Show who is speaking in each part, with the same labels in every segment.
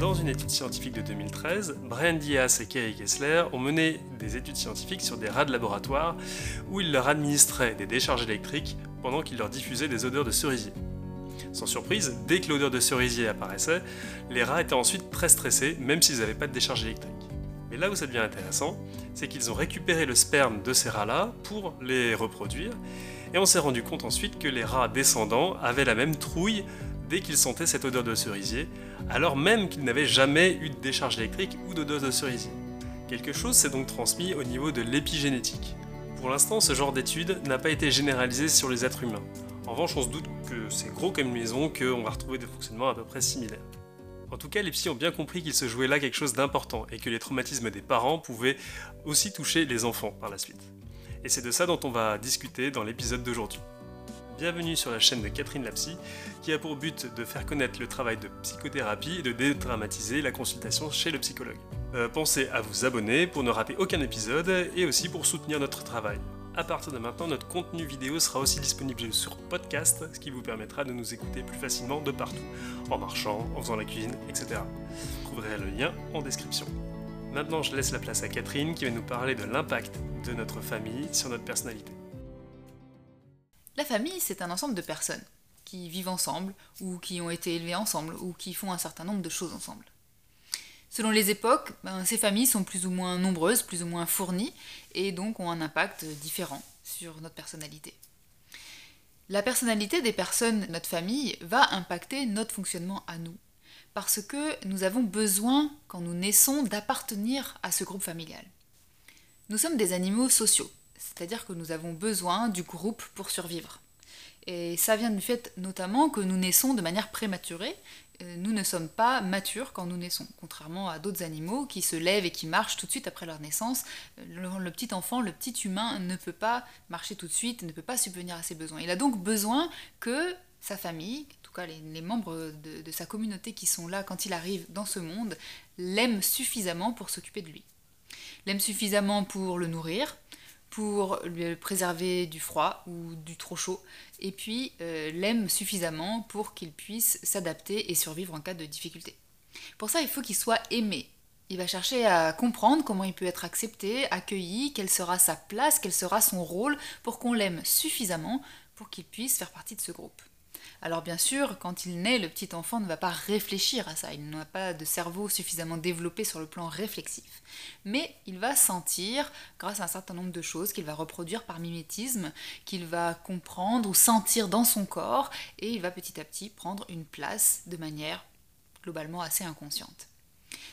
Speaker 1: Dans une étude scientifique de 2013, Brian Diaz et Kerry Kessler ont mené des études scientifiques sur des rats de laboratoire où ils leur administraient des décharges électriques pendant qu'ils leur diffusaient des odeurs de cerisier. Sans surprise, dès que l'odeur de cerisier apparaissait, les rats étaient ensuite très stressés, même s'ils n'avaient pas de décharge électrique. Mais là où ça devient intéressant, c'est qu'ils ont récupéré le sperme de ces rats-là pour les reproduire, et on s'est rendu compte ensuite que les rats descendants avaient la même trouille dès qu'ils sentaient cette odeur de cerisier, alors même qu'ils n'avaient jamais eu de décharge électrique ou d'odeur de cerisier. Quelque chose s'est donc transmis au niveau de l'épigénétique. Pour l'instant, ce genre d'étude n'a pas été généralisé sur les êtres humains. En revanche, on se doute que c'est gros comme une maison, qu'on va retrouver des fonctionnements à peu près similaires. En tout cas, les psys ont bien compris qu'il se jouait là quelque chose d'important et que les traumatismes des parents pouvaient aussi toucher les enfants par la suite. Et c'est de ça dont on va discuter dans l'épisode d'aujourd'hui. Bienvenue sur la chaîne de Catherine Lapsy, qui a pour but de faire connaître le travail de psychothérapie et de dédramatiser la consultation chez le psychologue. Euh, pensez à vous abonner pour ne rater aucun épisode et aussi pour soutenir notre travail. À partir de maintenant, notre contenu vidéo sera aussi disponible sur podcast, ce qui vous permettra de nous écouter plus facilement de partout, en marchant, en faisant la cuisine, etc. Vous trouverez le lien en description. Maintenant, je laisse la place à Catherine qui va nous parler de l'impact de notre famille sur notre personnalité.
Speaker 2: La famille, c'est un ensemble de personnes qui vivent ensemble, ou qui ont été élevées ensemble, ou qui font un certain nombre de choses ensemble. Selon les époques, ben, ces familles sont plus ou moins nombreuses, plus ou moins fournies, et donc ont un impact différent sur notre personnalité. La personnalité des personnes notre famille va impacter notre fonctionnement à nous, parce que nous avons besoin, quand nous naissons, d'appartenir à ce groupe familial. Nous sommes des animaux sociaux, c'est-à-dire que nous avons besoin du groupe pour survivre. Et ça vient du fait notamment que nous naissons de manière prématurée. Euh, nous ne sommes pas matures quand nous naissons, contrairement à d'autres animaux qui se lèvent et qui marchent tout de suite après leur naissance. Le, petit enfant, le petit humain ne peut pas marcher tout de suite, ne peut pas subvenir à ses besoins. Il a donc besoin que sa famille, en tout cas les, membres de, de sa communauté qui sont là quand il arrive dans ce monde, l'aiment suffisamment pour s'occuper de lui. L'aiment suffisamment pour le nourrir, pour lui préserver du froid ou du trop chaud, et puis euh, l'aime suffisamment pour qu'il puisse s'adapter et survivre en cas de difficulté. Pour ça, il faut qu'il soit aimé. Il va chercher à comprendre comment il peut être accepté, accueilli, quelle sera sa place, quel sera son rôle pour qu'on l'aime suffisamment pour qu'il puisse faire partie de ce groupe. Alors bien sûr, quand il naît, le petit enfant ne va pas réfléchir à ça, il n'a pas de cerveau suffisamment développé sur le plan réflexif. Mais il va sentir, grâce à un certain nombre de choses qu'il va reproduire par mimétisme, qu'il va comprendre ou sentir dans son corps, et il va petit à petit prendre une place de manière globalement assez inconsciente.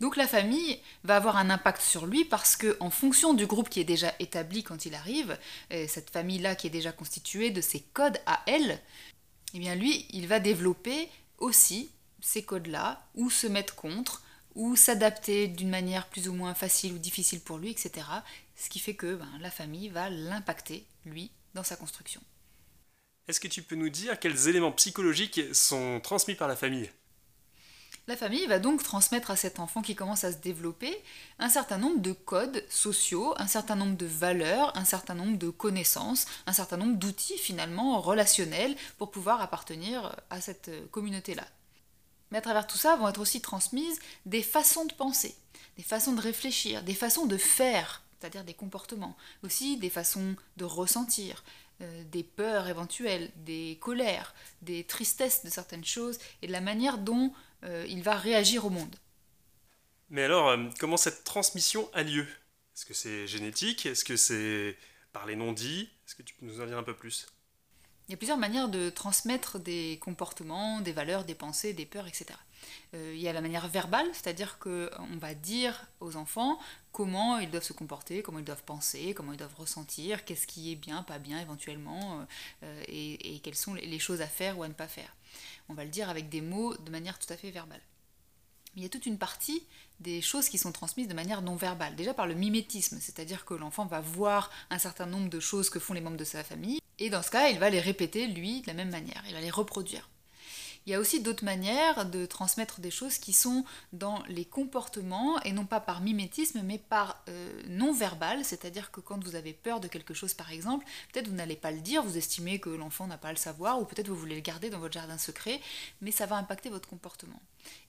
Speaker 2: Donc la famille va avoir un impact sur lui parce que en fonction du groupe qui est déjà établi quand il arrive, cette famille-là qui est déjà constituée de ses codes à elle, eh bien lui, il va développer aussi ces codes-là, ou se mettre contre, ou s'adapter d'une manière plus ou moins facile ou difficile pour lui, etc. Ce qui fait que ben, la famille va l'impacter, lui, dans sa construction.
Speaker 1: Est-ce que tu peux nous dire quels éléments psychologiques sont transmis par la famille?
Speaker 2: La famille va donc transmettre à cet enfant qui commence à se développer un certain nombre de codes sociaux, un certain nombre de valeurs, un certain nombre de connaissances, un certain nombre d'outils finalement relationnels pour pouvoir appartenir à cette communauté-là. Mais à travers tout ça vont être aussi transmises des façons de penser, des façons de réfléchir, des façons de faire, c'est-à-dire des comportements, aussi des façons de ressentir, euh, des peurs éventuelles, des colères, des tristesses de certaines choses et de la manière dont euh, il va réagir au monde.
Speaker 1: Mais alors, euh, comment cette transmission a lieu? Est-ce que c'est génétique? Est-ce que c'est par les non-dits? Est-ce que tu peux nous en dire un peu plus?
Speaker 2: Il y a plusieurs manières de transmettre des comportements, des valeurs, des pensées, des peurs, etc. Euh, il y a la manière verbale, c'est-à-dire qu'on va dire aux enfants comment ils doivent se comporter, comment ils doivent penser, comment ils doivent ressentir, qu'est-ce qui est bien, pas bien éventuellement, et, et, quelles sont les choses à faire ou à ne pas faire on va le dire avec des mots de manière tout à fait verbale. il y a toute une partie des choses qui sont transmises de manière non verbale, déjà par le mimétisme, c'est-à-dire que l'enfant va voir un certain nombre de choses que font les membres de sa famille, et dans ce cas, il va les répéter, lui, de la même manière, il va les reproduire. Il y a aussi d'autres manières de transmettre des choses qui sont dans les comportements et non pas par mimétisme mais par euh, non-verbal, c'est-à-dire que quand vous avez peur de quelque chose par exemple, peut-être vous n'allez pas le dire, vous estimez que l'enfant n'a pas à le savoir ou peut-être vous voulez le garder dans votre jardin secret, mais ça va impacter votre comportement.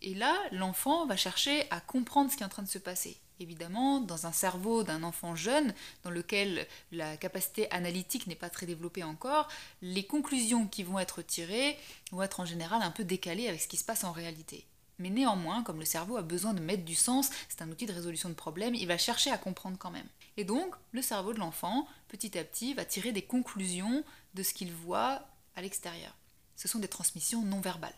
Speaker 2: Et là, l'enfant va chercher à comprendre ce qui est en train de se passer. Évidemment, dans un cerveau d'un enfant jeune, dans lequel la capacité analytique n'est pas très développée encore, les conclusions qui vont être tirées vont être en général un peu décalées avec ce qui se passe en réalité. Mais néanmoins, comme le cerveau a besoin de mettre du sens, c'est un outil de résolution de problèmes, il va chercher à comprendre quand même. Et donc, le cerveau de l'enfant, petit à petit, va tirer des conclusions de ce qu'il voit à l'extérieur. Ce sont des transmissions non verbales.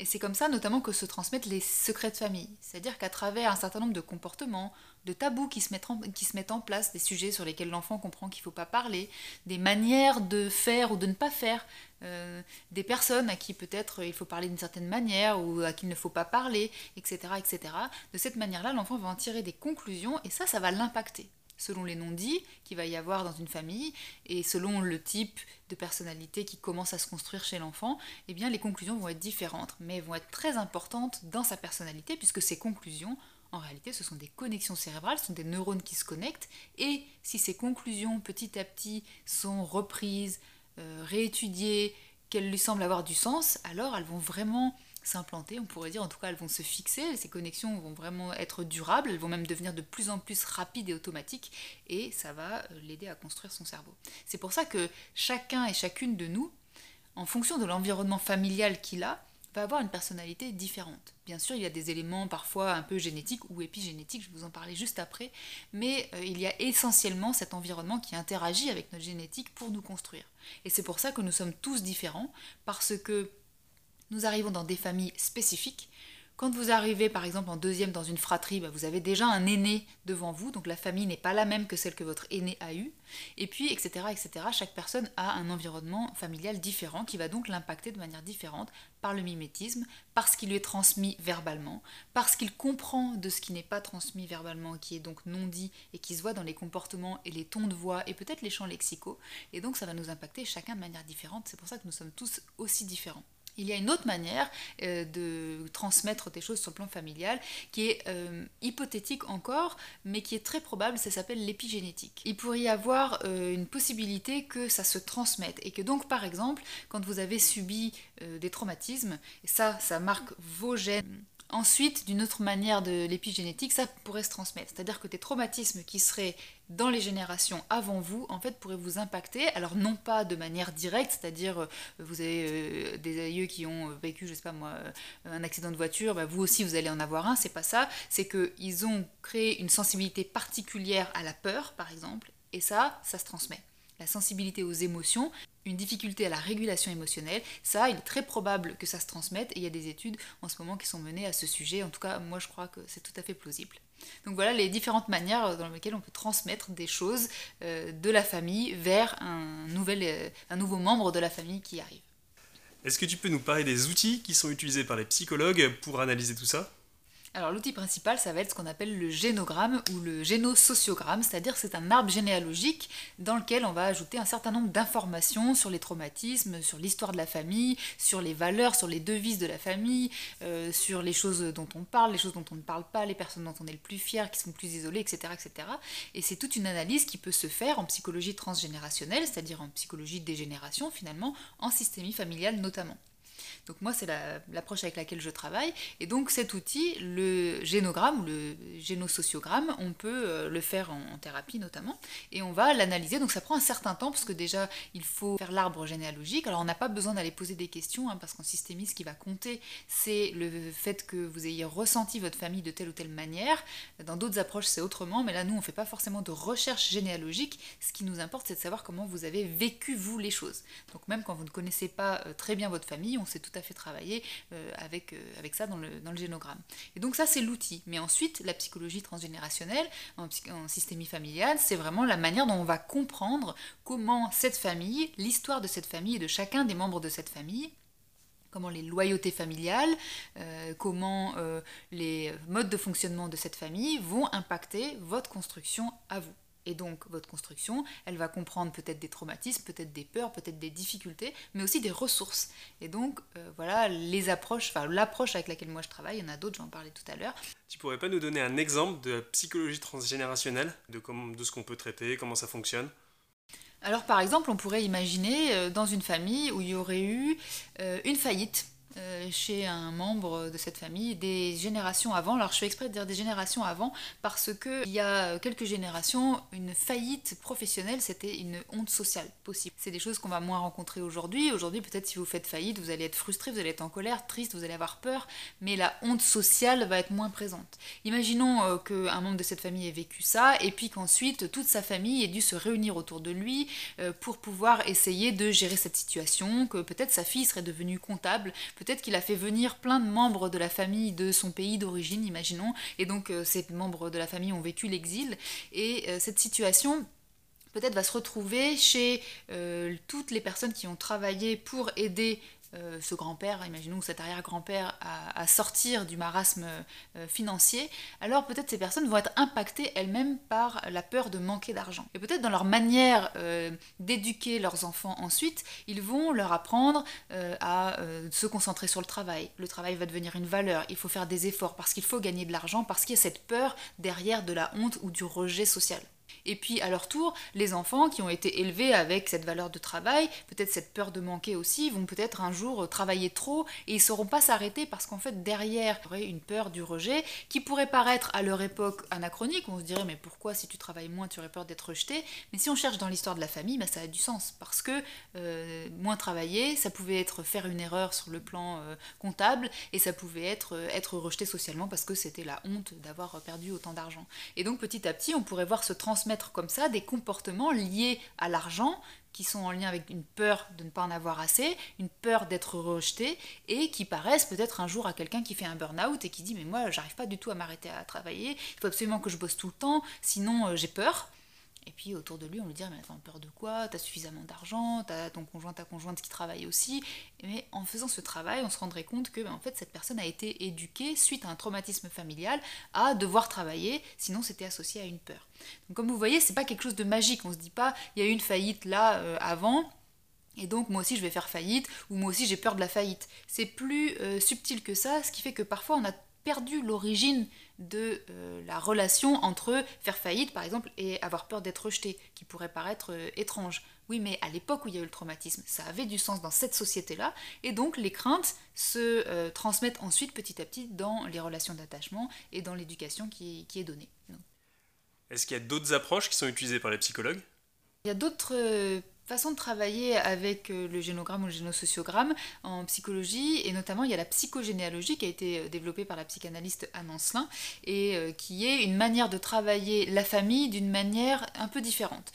Speaker 2: Et c'est comme ça notamment que se transmettent les secrets de famille. C'est-à-dire qu'à travers un certain nombre de comportements, de tabous qui se, mettent en, place, des sujets sur lesquels l'enfant comprend qu'il ne faut pas parler, des manières de faire ou de ne pas faire, euh, des personnes à qui peut-être il faut parler d'une certaine manière ou à qui il ne faut pas parler, etc. etc. De cette manière-là, l'enfant va en tirer des conclusions et ça, ça va l'impacter selon les non-dits qu'il va y avoir dans une famille et selon le type de personnalité qui commence à se construire chez l'enfant, eh bien les conclusions vont être différentes, mais vont être très importantes dans sa personnalité puisque ces conclusions, en réalité, ce sont des connexions cérébrales, ce sont des neurones qui se connectent et si ces conclusions petit à petit sont reprises, euh, réétudiées, qu'elles lui semblent avoir du sens, alors elles vont vraiment s'implanter, on pourrait dire, en tout cas elles vont se fixer, ces connexions vont vraiment être durables, elles vont même devenir de plus en plus rapides et automatiques, et ça va euh, l'aider à construire son cerveau. C'est pour ça que chacun et chacune de nous, en fonction de l'environnement familial qu'il a, va avoir une personnalité différente. Bien sûr, il y a des éléments parfois un peu génétiques ou épigénétiques, je vous en parler juste après, mais euh, il y a essentiellement cet environnement qui interagit avec notre génétique pour nous construire. Et c'est pour ça que nous sommes tous différents, parce que nous arrivons dans des familles spécifiques. Quand vous arrivez par exemple en deuxième dans une fratrie, bah, vous avez déjà un aîné devant vous, donc la famille n'est pas la même que celle que votre aîné a eue. Et puis, etc., etc., chaque personne a un environnement familial différent qui va donc l'impacter de manière différente par le mimétisme, parce qu'il lui est transmis verbalement, parce qu'il comprend de ce qui n'est pas transmis verbalement, qui est donc non dit et qui se voit dans les comportements et les tons de voix et peut-être les champs lexicaux. Et donc ça va nous impacter chacun de manière différente. C'est pour ça que nous sommes tous aussi différents. Il y a une autre manière euh, de transmettre des choses sur le plan familial qui est euh, hypothétique encore, mais qui est très probable, ça s'appelle l'épigénétique. Il pourrait y avoir euh, une possibilité que ça se transmette et que donc par exemple, quand vous avez subi des traumatismes, et ça, ça marque vos gènes Ensuite, d'une autre manière de l'épigénétique, ça pourrait se transmettre. C'est-à-dire que des traumatismes qui seraient dans les générations avant vous, en fait, pourraient vous impacter. Alors, non pas de manière directe, c'est-à-dire euh, vous avez euh, des aïeux qui ont vécu, je sais pas moi, euh, un accident de voiture, bah, vous aussi vous allez en avoir un, c'est pas ça. C'est qu'ils ont créé une sensibilité particulière à la peur, par exemple, et ça, ça se transmet la sensibilité aux émotions, une difficulté à la régulation émotionnelle, ça, il est très probable que ça se transmette et il y a des études en ce moment qui sont menées à ce sujet. En tout cas, moi je crois que c'est tout à fait plausible. Donc voilà les différentes manières dans lesquelles on peut transmettre des choses euh, de la famille vers un, nouvel, euh, un nouveau membre de la famille qui arrive.
Speaker 1: Est-ce que tu peux nous parler des outils qui sont utilisés par les psychologues pour analyser tout ça?
Speaker 2: Alors l'outil principal, ça va être ce qu'on appelle le génogramme ou le génosociogramme, c'est-à-dire c'est un arbre généalogique dans lequel on va ajouter un certain nombre d'informations sur les traumatismes, sur l'histoire de la famille, sur les valeurs, sur les devises de la famille, euh, sur les choses dont on parle, les choses dont on ne parle pas, les personnes dont on est le plus fier, qui sont plus isolées, etc. etc. Et c'est toute une analyse qui peut se faire en psychologie transgénérationnelle, c'est-à-dire en psychologie des générations finalement, en systémie familiale notamment. Donc moi, c'est l'approche avec laquelle je travaille. Et donc cet outil, le génogramme ou le génosociogramme, on peut euh, le faire en, thérapie notamment. Et on va l'analyser. Donc ça prend un certain temps parce que déjà, il faut faire l'arbre généalogique. Alors on n'a pas besoin d'aller poser des questions hein, parce qu'en systémie, ce qui va compter, c'est le fait que vous ayez ressenti votre famille de telle ou telle manière. Dans d'autres approches, c'est autrement. Mais là, nous, on ne fait pas forcément de recherche généalogique. Ce qui nous importe, c'est de savoir comment vous avez vécu, vous, les choses. Donc même quand vous ne connaissez pas euh, très bien votre famille, on sait tout à fait travailler euh, avec, euh, avec ça dans le, dans le génogramme. Et donc ça, c'est l'outil. Mais ensuite, la psychologie transgénérationnelle, en, systémie familiale, c'est vraiment la manière dont on va comprendre comment cette famille, l'histoire de cette famille et de chacun des membres de cette famille, comment les loyautés familiales, euh, comment les modes de fonctionnement de cette famille vont impacter votre construction à vous. Et donc votre construction, elle va comprendre peut-être des traumatismes, peut-être des peurs, peut-être des difficultés, mais aussi des ressources. Et donc euh, voilà les approches, enfin l'approche avec laquelle moi je travaille, il y en a d'autres, j'en parlais tout à l'heure.
Speaker 1: Tu pourrais pas nous donner un exemple de psychologie transgénérationnelle, de, comment, de ce qu'on peut traiter, comment ça fonctionne?
Speaker 2: Alors par exemple, on pourrait imaginer euh, dans une famille où il y aurait eu euh, une faillite chez un membre de cette famille des générations avant. Alors je fais exprès de dire des générations avant parce que il y a quelques générations, une faillite professionnelle, c'était une honte sociale possible. C'est des choses qu'on va moins rencontrer aujourd'hui. Aujourd'hui, peut-être si vous faites faillite, vous allez être frustré, vous allez être en colère, triste, vous allez avoir peur, mais la honte sociale va être moins présente. Imaginons euh, qu'un membre de cette famille ait vécu ça et puis qu'ensuite toute sa famille ait dû se réunir autour de lui euh, pour pouvoir essayer de gérer cette situation, que peut-être sa fille serait devenue comptable, peut-être qu'il a fait venir plein de membres de la famille de son pays d'origine, imaginons, et donc euh, ces membres de la famille ont vécu l'exil, et euh, cette situation peut-être va se retrouver chez toutes les personnes qui ont travaillé pour aider euh, ce grand-père, imaginons cet arrière-grand-père, à, sortir du marasme euh, financier, alors peut-être ces personnes vont être impactées elles-mêmes par la peur de manquer d'argent. Et peut-être dans leur manière euh, d'éduquer leurs enfants ensuite, ils vont leur apprendre à se concentrer sur le travail. Le travail va devenir une valeur, il faut faire des efforts parce qu'il faut gagner de l'argent, parce qu'il y a cette peur derrière de la honte ou du rejet social. Et puis à leur tour, les enfants qui ont été élevés avec cette valeur de travail, peut-être cette peur de manquer aussi, vont peut-être un jour travailler trop et ils ne sauront pas s'arrêter parce qu'en fait derrière, il y aurait une peur du rejet qui pourrait paraître à leur époque anachronique. On se dirait mais pourquoi si tu travailles moins tu aurais peur d'être rejeté? Mais si on cherche dans l'histoire de la famille, bah, ça a du sens parce que euh, moins travailler, ça pouvait être faire une erreur sur le plan euh, comptable et ça pouvait être euh, être rejeté socialement parce que c'était la honte d'avoir perdu autant d'argent. Et donc petit à petit, on pourrait voir se transmettre comme ça des comportements liés à l'argent qui sont en lien avec une peur de ne pas en avoir assez, une peur d'être rejeté, et qui paraissent peut-être un jour à quelqu'un qui fait un burn-out et qui dit mais moi j'arrive pas du tout à m'arrêter à travailler, il faut absolument que je bosse tout le temps, sinon euh, j'ai peur. Et puis autour de lui, on lui dit Mais attends, peur de quoi? T'as suffisamment d'argent, t'as ton conjoint, ta conjointe qui travaille aussi. Mais en faisant ce travail, on se rendrait compte que ben, en fait, cette personne a été éduquée suite à un traumatisme familial à devoir travailler, sinon c'était associé à une peur. Donc comme vous voyez, c'est pas quelque chose de magique. On se dit pas Il y a eu une faillite là euh, avant. Et donc moi aussi je vais faire faillite, ou moi aussi j'ai peur de la faillite. C'est plus euh, subtil que ça, ce qui fait que parfois on a perdu l'origine de euh, la relation entre faire faillite, par exemple, et avoir peur d'être rejeté, qui pourrait paraître euh, étrange. Oui, mais à l'époque où il y a eu le traumatisme, ça avait du sens dans cette société-là, et donc les craintes se euh, transmettent ensuite petit à petit dans les relations d'attachement et dans l'éducation qui, qui, est donnée.
Speaker 1: Est-ce qu'il y a d'autres approches qui sont utilisées par les psychologues?
Speaker 2: Il y a d'autres façon de travailler avec euh, le génogramme ou le génosociogramme en psychologie, et notamment il y a la psychogénéalogie qui a été euh, développée par la psychanalyste Anne Ancelin, et euh, qui est une manière de travailler la famille d'une manière un peu différente.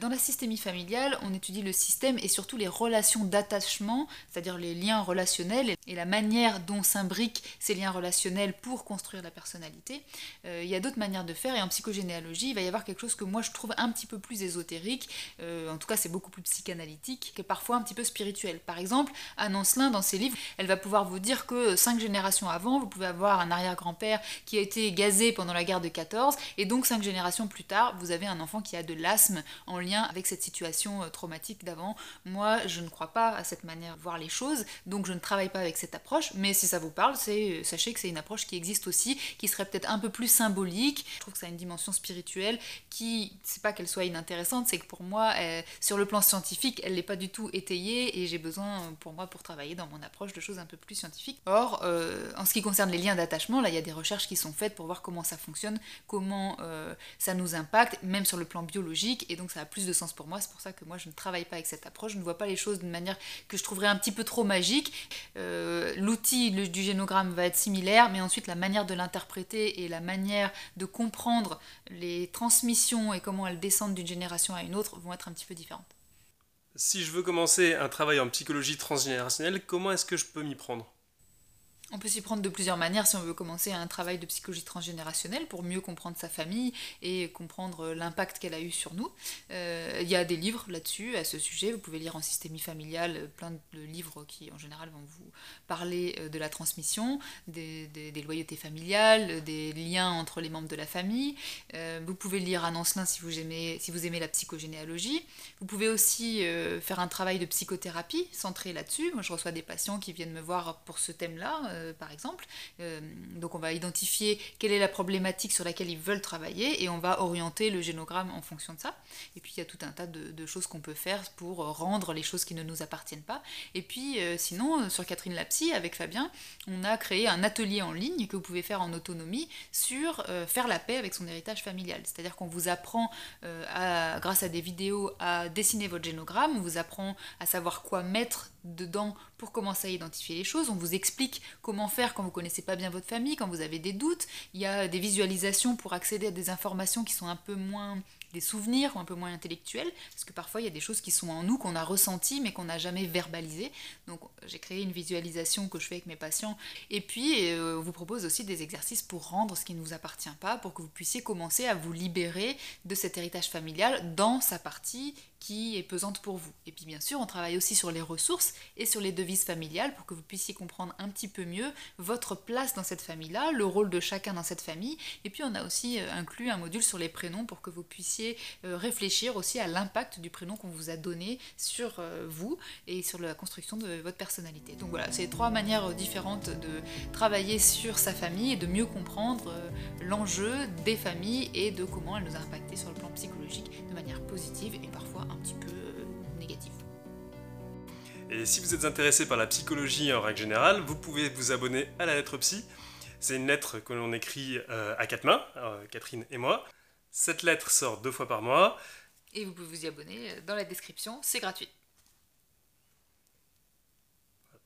Speaker 2: Dans la systémie familiale, on étudie le système et surtout les relations d'attachement, c'est-à-dire les liens relationnels et la manière dont s'imbriquent ces liens relationnels pour construire la personnalité. Il y a d'autres manières de faire, et en psychogénéalogie, il va y avoir quelque chose que moi je trouve un petit peu plus ésotérique, en tout cas c'est beaucoup plus psychanalytique que parfois un petit peu spirituel. Par exemple, Anne Ancelin, dans ses livres, elle va pouvoir vous dire que cinq générations avant, vous pouvez avoir un arrière-grand-père qui a été gazé pendant la guerre de 14, et donc cinq générations plus tard, vous avez un enfant qui a de l'asthme en lien avec cette situation euh, traumatique d'avant. Moi, je ne crois pas à cette manière de voir les choses, donc je ne travaille pas avec cette approche, mais si ça vous parle, euh, sachez que c'est une approche qui existe aussi, qui serait peut-être un peu plus symbolique. Je trouve que ça a une dimension spirituelle qui, c'est pas qu'elle soit inintéressante, c'est que pour moi, sur le plan scientifique, elle n'est pas du tout étayée et j'ai besoin pour moi pour travailler dans mon approche de choses un peu plus scientifiques. Or, euh, en ce qui concerne les liens d'attachement, là il y a des recherches qui sont faites pour voir comment ça fonctionne, comment euh, ça nous impacte, même sur le plan biologique, et donc ça a plus de sens pour moi. C'est pour ça que moi je ne travaille pas avec cette approche, je ne vois pas les choses d'une manière que je trouverais un petit peu trop magique. Euh, l'outil du génogramme va être similaire, mais ensuite la manière de l'interpréter et la manière de comprendre les transmissions et comment elles descendent d'une génération à une autre vont être un petit peu différentes.
Speaker 1: Si je veux commencer un travail en psychologie transgénérationnelle, comment est-ce que je peux m'y prendre?
Speaker 2: On peut s'y prendre de plusieurs manières si on veut commencer un travail de psychologie transgénérationnelle pour mieux comprendre sa famille et comprendre l'impact qu'elle a eu sur nous. Euh, il y a des livres là-dessus, à ce sujet. Vous pouvez lire en systémie familiale plein de livres qui, en général, vont vous parler euh, de la transmission, des, loyautés familiales, des liens entre les membres de la famille. Euh, vous pouvez lire Anne Ancelin si vous, aimez, si vous aimez la psychogénéalogie. Vous pouvez aussi faire un travail de psychothérapie centré là-dessus. Moi, je reçois des patients qui viennent me voir pour ce thème-là par exemple. donc on va identifier quelle est la problématique sur laquelle ils veulent travailler et on va orienter le génogramme en fonction de ça. Et puis il y a tout un tas de, choses qu'on peut faire pour rendre les choses qui ne nous appartiennent pas. Et puis sinon, sur Catherine Lapsy, avec Fabien, on a créé un atelier en ligne que vous pouvez faire en autonomie sur faire la paix avec son héritage familial. C'est-à-dire qu'on vous apprend, grâce à des vidéos, à dessiner votre génogramme, on vous apprend à savoir quoi mettre dedans pour commencer à identifier les choses. On vous explique comment faire quand vous connaissez pas bien votre famille, quand vous avez des doutes. Il y a des visualisations pour accéder à des informations qui sont un peu moins des souvenirs ou un peu moins intellectuels, parce que parfois il y a des choses qui sont en nous, qu'on a ressenties, mais qu'on n'a jamais verbalisées. Donc j'ai créé une visualisation que je fais avec mes patients, et puis euh, on vous propose aussi des exercices pour rendre ce qui ne vous appartient pas, pour que vous puissiez commencer à vous libérer de cet héritage familial dans sa partie qui est pesante pour vous. Et puis bien sûr, on travaille aussi sur les ressources et sur les devises familiales pour que vous puissiez comprendre un petit peu mieux votre place dans cette famille-là, le rôle de chacun dans cette famille. Et puis on a aussi euh, inclus un module sur les prénoms pour que vous puissiez euh, réfléchir aussi à l'impact du prénom qu'on vous a donné sur euh, vous et sur la construction de votre personnalité. Donc voilà, c'est trois manières différentes de travailler sur sa famille et de mieux comprendre l'enjeu des familles et de comment elles nous ont impacté sur le plan psychologique de manière positive et parfois un petit peu euh, négatif.
Speaker 1: Et si vous êtes intéressé par la psychologie en règle générale, vous pouvez vous abonner à la lettre psy. C'est une lettre que l'on écrit euh, à quatre mains, euh, Catherine et moi. Cette lettre sort deux fois par mois.
Speaker 2: Et vous pouvez vous y abonner dans la description, c'est gratuit.